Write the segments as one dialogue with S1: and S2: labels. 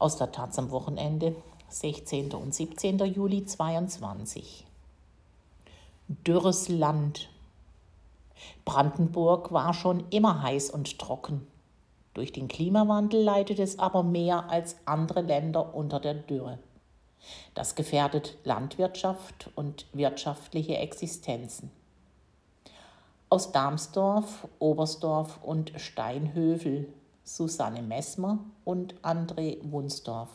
S1: Aus der Taz am Wochenende, 16. und 17. Juli 2022. Dürres Land. Brandenburg war schon immer heiß und trocken. Durch den Klimawandel leidet es aber mehr als andere Länder unter der Dürre. Das gefährdet Landwirtschaft und wirtschaftliche Existenzen. Aus Darmsdorf, Oberstdorf und Steinhövel Susanne Messmer und André Wunsdorf.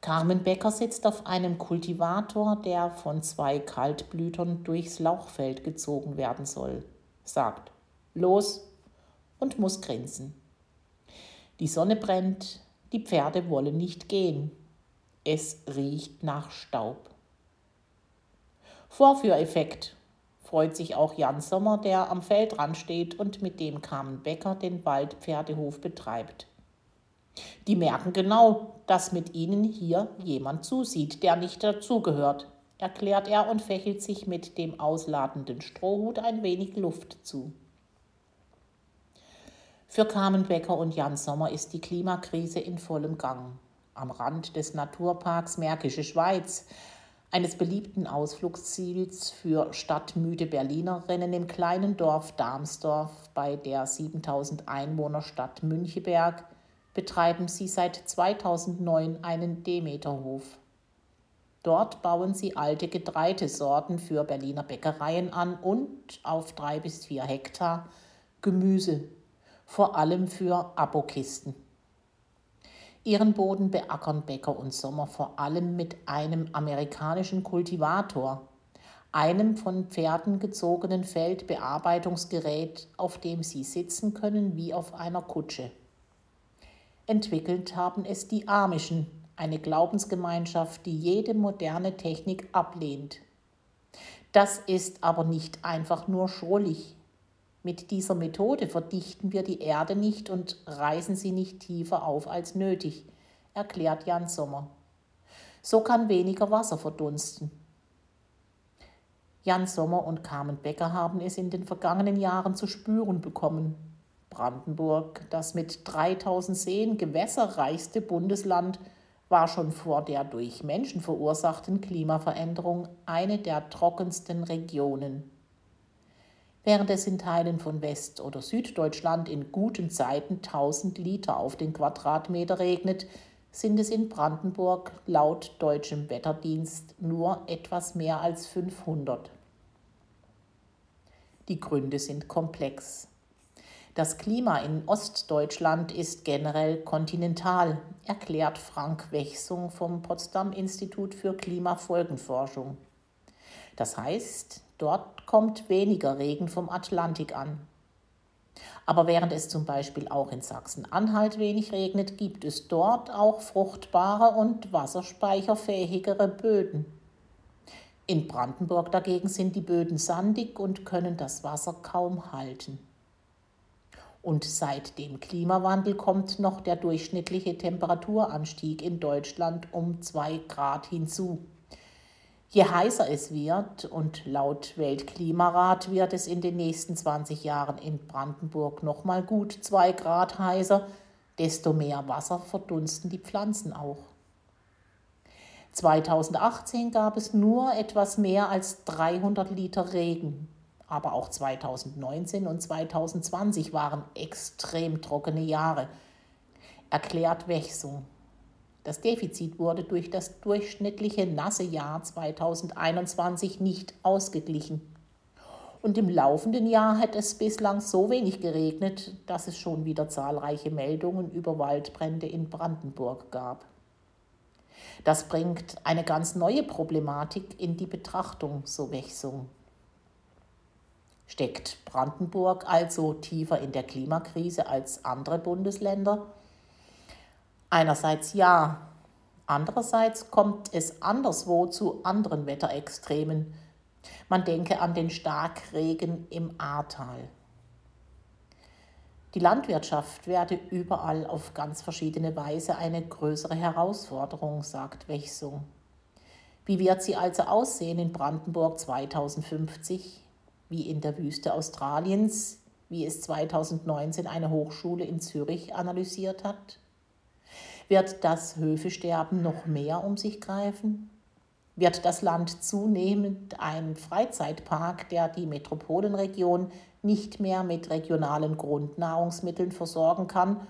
S1: Carmen Becker sitzt auf einem Kultivator, der von zwei Kaltblütern durchs Lauchfeld gezogen werden soll, sagt Los und muss grinsen. Die Sonne brennt, die Pferde wollen nicht gehen. Es riecht nach Staub. Vorführeffekt, freut sich auch Jan Sommer, der am Feldrand steht und mit dem Carmen Becker den Waldpferdehof betreibt. Die merken genau, dass mit ihnen hier jemand zusieht, der nicht dazugehört, erklärt er und fächelt sich mit dem ausladenden Strohhut ein wenig Luft zu. Für Carmen Becker und Jan Sommer ist die Klimakrise in vollem Gang. Am Rand des Naturparks Märkische Schweiz, eines beliebten Ausflugsziels für stadtmüde Berlinerinnen im kleinen Dorf Darmsdorf bei der 7000 Einwohner Stadt Müncheberg, betreiben sie seit 2009 einen Demeterhof. Dort bauen sie alte Getreidesorten für Berliner Bäckereien an und auf drei bis vier Hektar Gemüse vor allem für Abokisten. Ihren Boden beackern Bäcker und Sommer vor allem mit einem amerikanischen Kultivator, einem von Pferden gezogenen Feldbearbeitungsgerät, auf dem sie sitzen können wie auf einer Kutsche. Entwickelt haben es die Amischen, eine Glaubensgemeinschaft, die jede moderne Technik ablehnt. Das ist aber nicht einfach nur schrullig. Mit dieser Methode verdichten wir die Erde nicht und reißen sie nicht tiefer auf als nötig, erklärt Jan Sommer. So kann weniger Wasser verdunsten. Jan Sommer und Carmen Becker haben es in den vergangenen Jahren zu spüren bekommen. Brandenburg, das mit 3000 Seen gewässerreichste Bundesland, war schon vor der durch Menschen verursachten Klimaveränderung eine der trockensten Regionen während es in Teilen von West- oder Süddeutschland in guten Zeiten 1000 Liter auf den Quadratmeter regnet, sind es in Brandenburg laut deutschem Wetterdienst nur etwas mehr als 500. Die Gründe sind komplex. Das Klima in Ostdeutschland ist generell kontinental, erklärt Frank Wechsung vom Potsdam Institut für Klimafolgenforschung. Das heißt, Dort kommt weniger Regen vom Atlantik an. Aber während es zum Beispiel auch in Sachsen-Anhalt wenig regnet, gibt es dort auch fruchtbare und wasserspeicherfähigere Böden. In Brandenburg dagegen sind die Böden sandig und können das Wasser kaum halten. Und seit dem Klimawandel kommt noch der durchschnittliche Temperaturanstieg in Deutschland um zwei Grad hinzu. Je heißer es wird, und laut Weltklimarat wird es in den nächsten 20 Jahren in Brandenburg noch mal gut zwei Grad heißer, desto mehr Wasser verdunsten die Pflanzen auch. 2018 gab es nur etwas mehr als 300 Liter Regen, aber auch 2019 und 2020 waren extrem trockene Jahre, erklärt Wechsung. Das Defizit wurde durch das durchschnittliche nasse Jahr 2021 nicht ausgeglichen. Und im laufenden Jahr hat es bislang so wenig geregnet, dass es schon wieder zahlreiche Meldungen über Waldbrände in Brandenburg gab. Das bringt eine ganz neue Problematik in die Betrachtung, so Wechsung. Steckt Brandenburg also tiefer in der Klimakrise als andere Bundesländer? Einerseits ja, andererseits kommt es anderswo zu anderen Wetterextremen. Man denke an den Starkregen im Ahrtal. Die Landwirtschaft werde überall auf ganz verschiedene Weise eine größere Herausforderung, sagt Wechsung. Wie wird sie also aussehen in Brandenburg 2050, wie in der Wüste Australiens, wie es 2019 eine Hochschule in Zürich analysiert hat? Wird das Höfesterben noch mehr um sich greifen? Wird das Land zunehmend ein Freizeitpark, der die Metropolenregion nicht mehr mit regionalen Grundnahrungsmitteln versorgen kann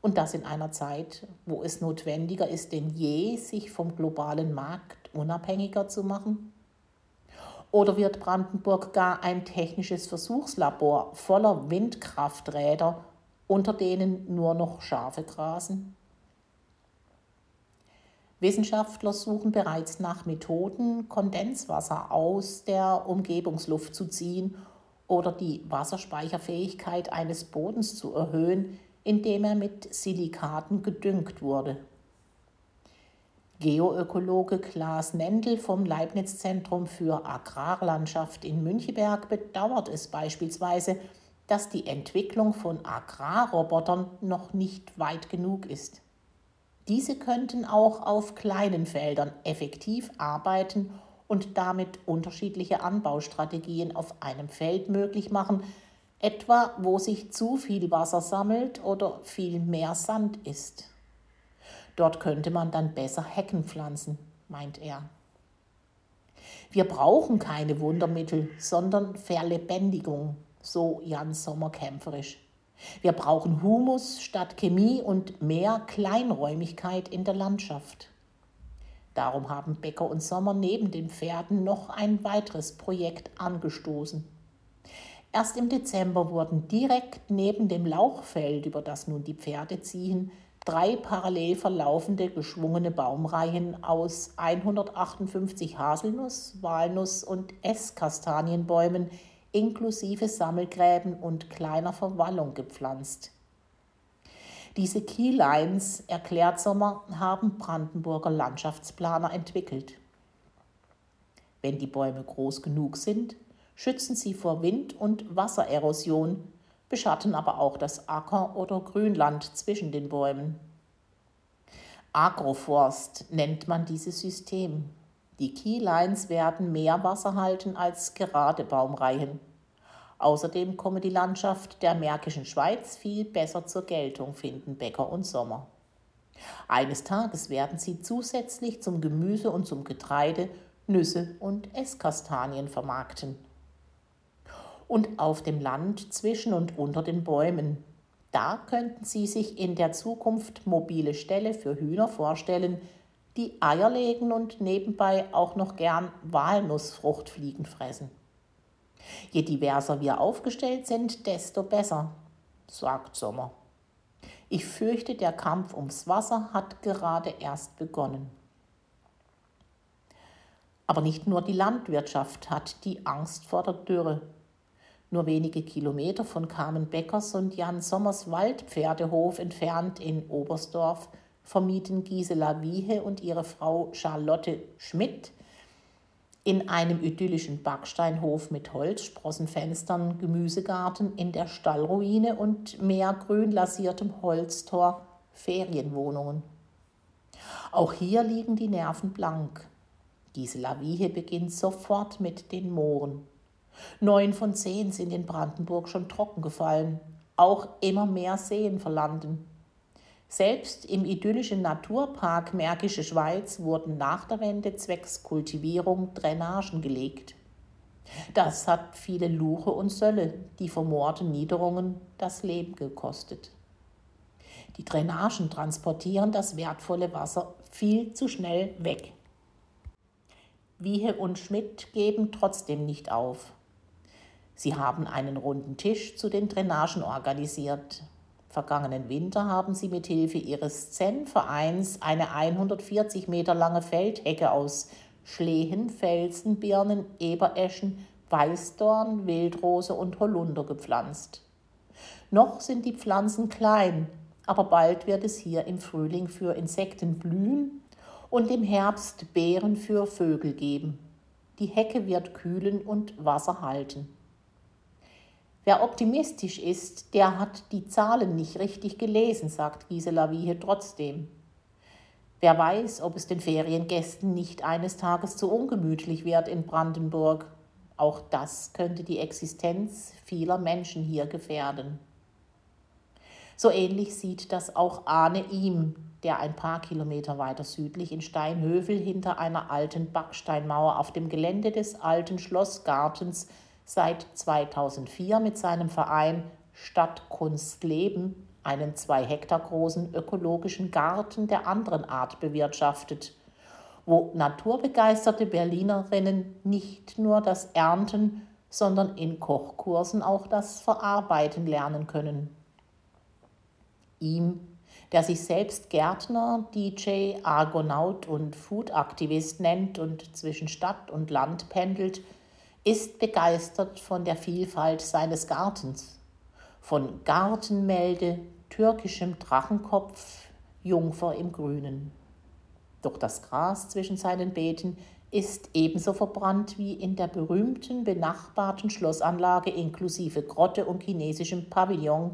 S1: und das in einer Zeit, wo es notwendiger ist denn je, sich vom globalen Markt unabhängiger zu machen? Oder wird Brandenburg gar ein technisches Versuchslabor voller Windkrafträder, unter denen nur noch Schafe grasen? Wissenschaftler suchen bereits nach Methoden, Kondenswasser aus der Umgebungsluft zu ziehen oder die Wasserspeicherfähigkeit eines Bodens zu erhöhen, indem er mit Silikaten gedüngt wurde. Geoökologe Klaas Nendel vom Leibniz-Zentrum für Agrarlandschaft in Müncheberg bedauert es beispielsweise, dass die Entwicklung von Agrarrobotern noch nicht weit genug ist. Diese könnten auch auf kleinen Feldern effektiv arbeiten und damit unterschiedliche Anbaustrategien auf einem Feld möglich machen, etwa wo sich zu viel Wasser sammelt oder viel mehr Sand ist. Dort könnte man dann besser Hecken pflanzen, meint er. Wir brauchen keine Wundermittel, sondern Verlebendigung, so Jan Sommer kämpferisch. Wir brauchen Humus statt Chemie und mehr Kleinräumigkeit in der Landschaft. Darum haben Becker und Sommer neben den Pferden noch ein weiteres Projekt angestoßen. Erst im Dezember wurden direkt neben dem Lauchfeld, über das nun die Pferde ziehen, drei parallel verlaufende geschwungene Baumreihen aus 158 Haselnuss-, Walnuss- und Esskastanienbäumen inklusive Sammelgräben und kleiner Verwallung gepflanzt. Diese Keylines, erklärt Sommer, haben Brandenburger Landschaftsplaner entwickelt. Wenn die Bäume groß genug sind, schützen sie vor Wind- und Wassererosion beschatten aber auch das Acker- oder Grünland zwischen den Bäumen. Agroforst nennt man dieses System. Die Keylines werden mehr Wasser halten als gerade Baumreihen. Außerdem komme die Landschaft der Märkischen Schweiz viel besser zur Geltung, finden Bäcker und Sommer. Eines Tages werden sie zusätzlich zum Gemüse und zum Getreide Nüsse und Esskastanien vermarkten und auf dem Land zwischen und unter den Bäumen. Da könnten Sie sich in der Zukunft mobile Ställe für Hühner vorstellen, die Eier legen und nebenbei auch noch gern Walnussfruchtfliegen fressen. Je diverser wir aufgestellt sind, desto besser, sagt Sommer. Ich fürchte, der Kampf ums Wasser hat gerade erst begonnen. Aber nicht nur die Landwirtschaft hat die Angst vor der Dürre. Nur wenige Kilometer von Carmen Beckers und Jan Sommers Waldpferdehof entfernt in Oberstdorf vermieten Gisela Wiehe und ihre Frau Charlotte Schmidt in einem idyllischen Backsteinhof mit Holzsprossenfenstern, Gemüsegarten in der Stallruine und mehrgrün lasiertem Holztor Ferienwohnungen. Auch hier liegen die Nerven blank. Gisela Wiehe beginnt sofort mit den Mooren. Neun von zehn sind in Brandenburg schon trocken gefallen. Auch immer mehr Seen verlanden. Selbst im idyllischen Naturpark Märkische Schweiz wurden nach der Wende zwecks Kultivierung Drainagen gelegt. Das hat viele Luche und Sölle, die vermoorten Niederungen, das Leben gekostet. Die Drainagen transportieren das wertvolle Wasser viel zu schnell weg. Wiehe und Schmidt geben trotzdem nicht auf. Sie haben einen runden Tisch zu den Drainagen organisiert. Vergangenen Winter haben sie mit Hilfe ihres Zen-Vereins eine 140 Meter lange Feldhecke aus Schlehen, Felsen, Birnen, Ebereschen, Weißdorn, Wildrose und Holunder gepflanzt. Noch sind die Pflanzen klein, aber bald wird es hier im Frühling für Insekten blühen und im Herbst Beeren für Vögel geben. Die Hecke wird kühlen und Wasser halten. Wer optimistisch ist, der hat die Zahlen nicht richtig gelesen, sagt Gisela Wiehe trotzdem. Wer weiß, ob es den Feriengästen nicht eines Tages zu ungemütlich wird in Brandenburg. Auch das könnte die Existenz vieler Menschen hier gefährden. So ähnlich sieht das auch Arne ihm, der ein paar Kilometer weiter südlich in Steinhövel hinter einer alten Backsteinmauer auf dem Gelände des alten Schlossgartens seit 2004 mit seinem Verein Stadtkunst Leben einen zwei Hektar großen ökologischen Garten der anderen Art bewirtschaftet, wo naturbegeisterte Berlinerinnen nicht nur das Ernten, sondern in Kochkursen auch das Verarbeiten lernen können. Ihm, der sich selbst Gärtner, DJ, Argonaut und Food-Aktivist nennt und zwischen Stadt und Land pendelt, ist begeistert von der Vielfalt seines Gartens von Gartenmelde, türkischem Drachenkopf, Jungfer im Grünen. Doch das Gras zwischen seinen Beeten ist ebenso verbrannt wie in der berühmten benachbarten Schlossanlage inklusive Grotte und chinesischem Pavillon,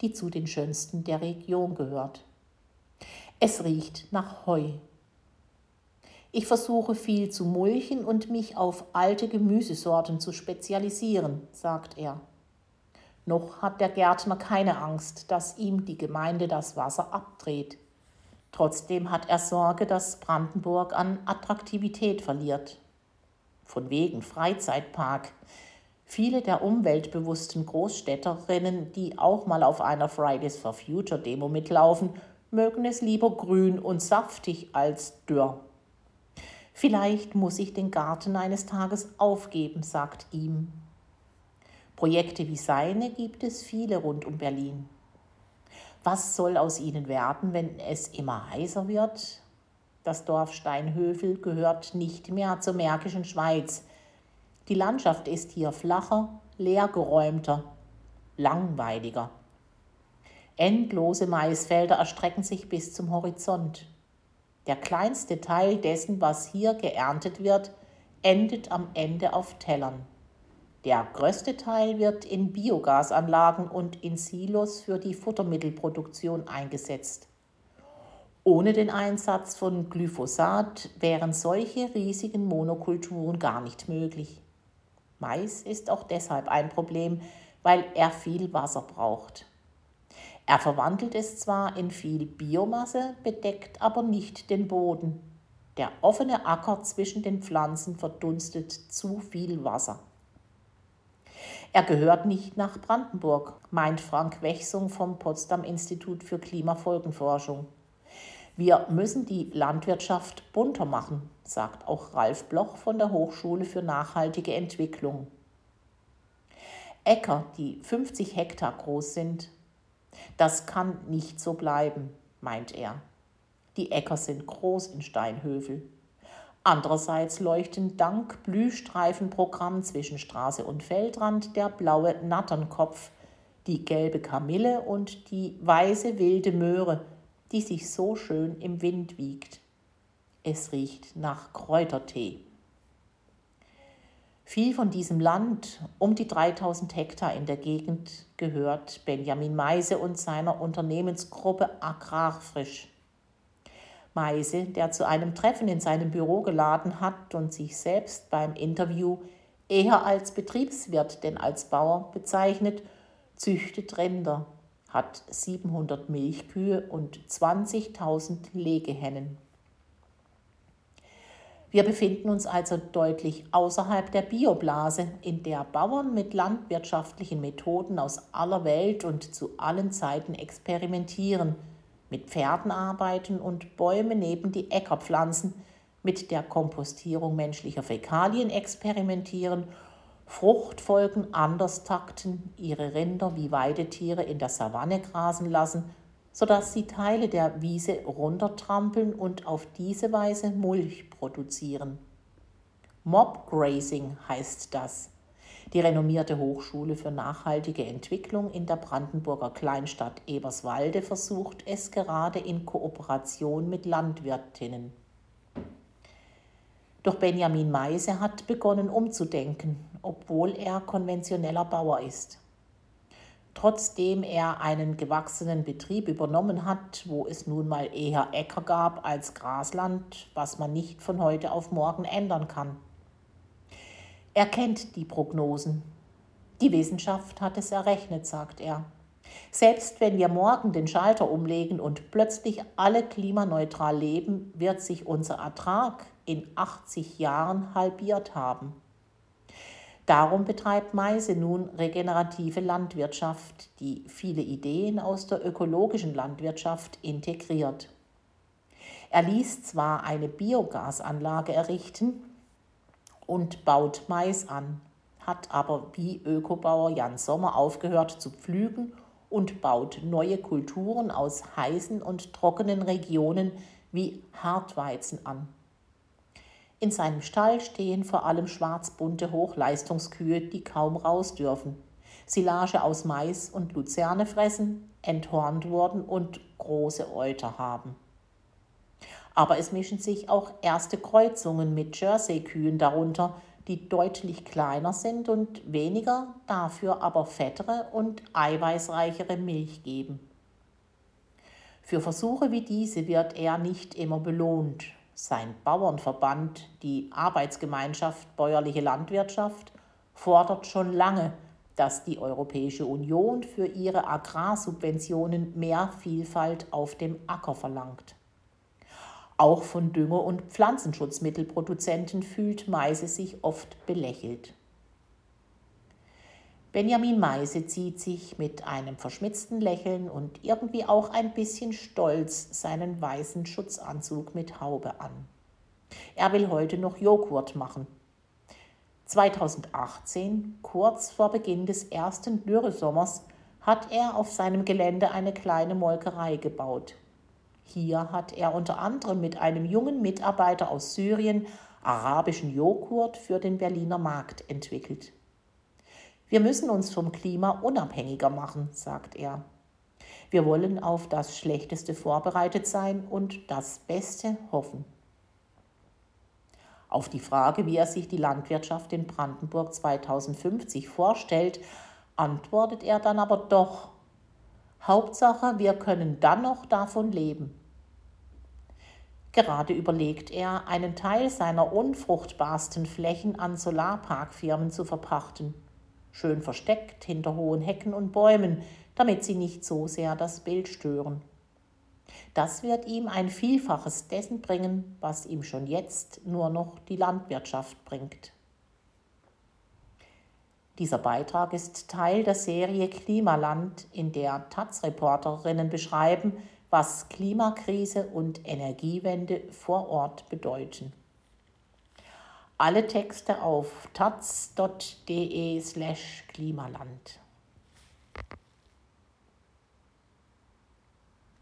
S1: die zu den schönsten der Region gehört. Es riecht nach Heu. Ich versuche viel zu mulchen und mich auf alte Gemüsesorten zu spezialisieren, sagt er. Noch hat der Gärtner keine Angst, dass ihm die Gemeinde das Wasser abdreht. Trotzdem hat er Sorge, dass Brandenburg an Attraktivität verliert. Von wegen Freizeitpark. Viele der umweltbewussten Großstädterinnen, die auch mal auf einer Fridays for Future Demo mitlaufen, mögen es lieber grün und saftig als dürr. Vielleicht muss ich den Garten eines Tages aufgeben, sagt ihm Projekte wie seine gibt es viele rund um Berlin. Was soll aus ihnen werden, wenn es immer heißer wird? Das Dorf Steinhövel gehört nicht mehr zur Märkischen Schweiz. Die Landschaft ist hier flacher, leergeräumter, langweiliger. Endlose Maisfelder erstrecken sich bis zum Horizont. Der kleinste Teil dessen, was hier geerntet wird, endet am Ende auf Tellern. Der größte Teil wird in Biogasanlagen und in Silos für die Futtermittelproduktion eingesetzt. Ohne den Einsatz von Glyphosat wären solche riesigen Monokulturen gar nicht möglich. Mais ist auch deshalb ein Problem, weil er viel Wasser braucht. Er verwandelt es zwar in viel Biomasse, bedeckt aber nicht den Boden. Der offene Acker zwischen den Pflanzen verdunstet zu viel Wasser. Er gehört nicht nach Brandenburg, meint Frank Wechsung vom Potsdam Institut für Klimafolgenforschung. Wir müssen die Landwirtschaft bunter machen, sagt auch Ralf Bloch von der Hochschule für nachhaltige Entwicklung. Äcker, die 50 Hektar groß sind, das kann nicht so bleiben, meint er. Die Äcker sind groß in Steinhövel. Andererseits leuchten dank Blühstreifenprogramm zwischen Straße und Feldrand der blaue Natternkopf, die gelbe Kamille und die weiße wilde Möhre, die sich so schön im Wind wiegt. Es riecht nach Kräutertee. Viel von diesem Land, um die 3000 Hektar in der Gegend, gehört Benjamin Meise und seiner Unternehmensgruppe Agrarfrisch. Meise, der zu einem Treffen in seinem Büro geladen hat und sich selbst beim Interview eher als Betriebswirt denn als Bauer bezeichnet, züchtet Rinder, hat 700 Milchkühe und 20.000 Legehennen. Wir befinden uns also deutlich außerhalb der Bioblase, in der Bauern mit landwirtschaftlichen Methoden aus aller Welt und zu allen Zeiten experimentieren – mit Pferden arbeiten und Bäume neben die Äcker pflanzen, mit der Kompostierung menschlicher Fäkalien experimentieren, Fruchtfolgen anders takten, ihre Rinder wie Weidetiere in der Savanne grasen lassen, sodass sie Teile der Wiese runtertrampeln und auf diese Weise Mulch produzieren. Mobgrazing heißt das. Die renommierte Hochschule für nachhaltige Entwicklung in der Brandenburger Kleinstadt Eberswalde versucht es gerade in Kooperation mit Landwirtinnen. Doch Benjamin Meise hat begonnen umzudenken, obwohl er konventioneller Bauer ist. Trotzdem er einen gewachsenen Betrieb übernommen hat, wo es nun mal eher Äcker gab als Grasland, was man nicht von heute auf morgen ändern kann. Er kennt die Prognosen. Die Wissenschaft hat es errechnet, sagt er. Selbst wenn wir morgen den Schalter umlegen und plötzlich alle klimaneutral leben, wird sich unser Ertrag in 80 Jahren halbiert haben. Darum betreibt Meise nun regenerative Landwirtschaft, die viele Ideen aus der ökologischen Landwirtschaft integriert. Er ließ zwar eine Biogasanlage errichten und baut Mais an, hat aber wie Ökobauer Jan Sommer aufgehört zu pflügen und baut neue Kulturen aus heißen und trockenen Regionen wie Hartweizen an. In seinem Stall stehen vor allem schwarzbunte Hochleistungskühe, die kaum raus dürfen. Silage aus Mais und Luzerne fressen, enthornt wurden und große Euter haben. Aber es mischen sich auch erste Kreuzungen mit Jersey-Kühen darunter, die deutlich kleiner sind und weniger, dafür aber fettere und eiweißreichere Milch geben. Für Versuche wie diese wird er nicht immer belohnt. Sein Bauernverband, die Arbeitsgemeinschaft Bäuerliche Landwirtschaft, fordert schon lange, dass die Europäische Union für ihre Agrarsubventionen mehr Vielfalt auf dem Acker verlangt. Auch von Dünger- und Pflanzenschutzmittelproduzenten fühlt Meise sich oft belächelt. Benjamin Meise zieht sich mit einem verschmitzten Lächeln und irgendwie auch ein bisschen stolz seinen weißen Schutzanzug mit Haube an. Er will heute noch Joghurt machen. 2018, kurz vor Beginn des ersten Dürresommers, hat er auf seinem Gelände eine kleine Molkerei gebaut. Hier hat er unter anderem mit einem jungen Mitarbeiter aus Syrien arabischen Joghurt für den Berliner Markt entwickelt. Wir müssen uns vom Klima unabhängiger machen, sagt er. Wir wollen auf das Schlechteste vorbereitet sein und das Beste hoffen. Auf die Frage, wie er sich die Landwirtschaft in Brandenburg 2050 vorstellt, antwortet er dann aber doch, Hauptsache, wir können dann noch davon leben. Gerade überlegt er, einen Teil seiner unfruchtbarsten Flächen an Solarparkfirmen zu verpachten. Schön versteckt hinter hohen Hecken und Bäumen, damit sie nicht so sehr das Bild stören. Das wird ihm ein Vielfaches dessen bringen, was ihm schon jetzt nur noch die Landwirtschaft bringt. Dieser Beitrag ist Teil der Serie Klimaland, in der Taz-Reporterinnen beschreiben, was Klimakrise und Energiewende vor Ort bedeuten. Alle Texte auf taz.de slash Klimaland.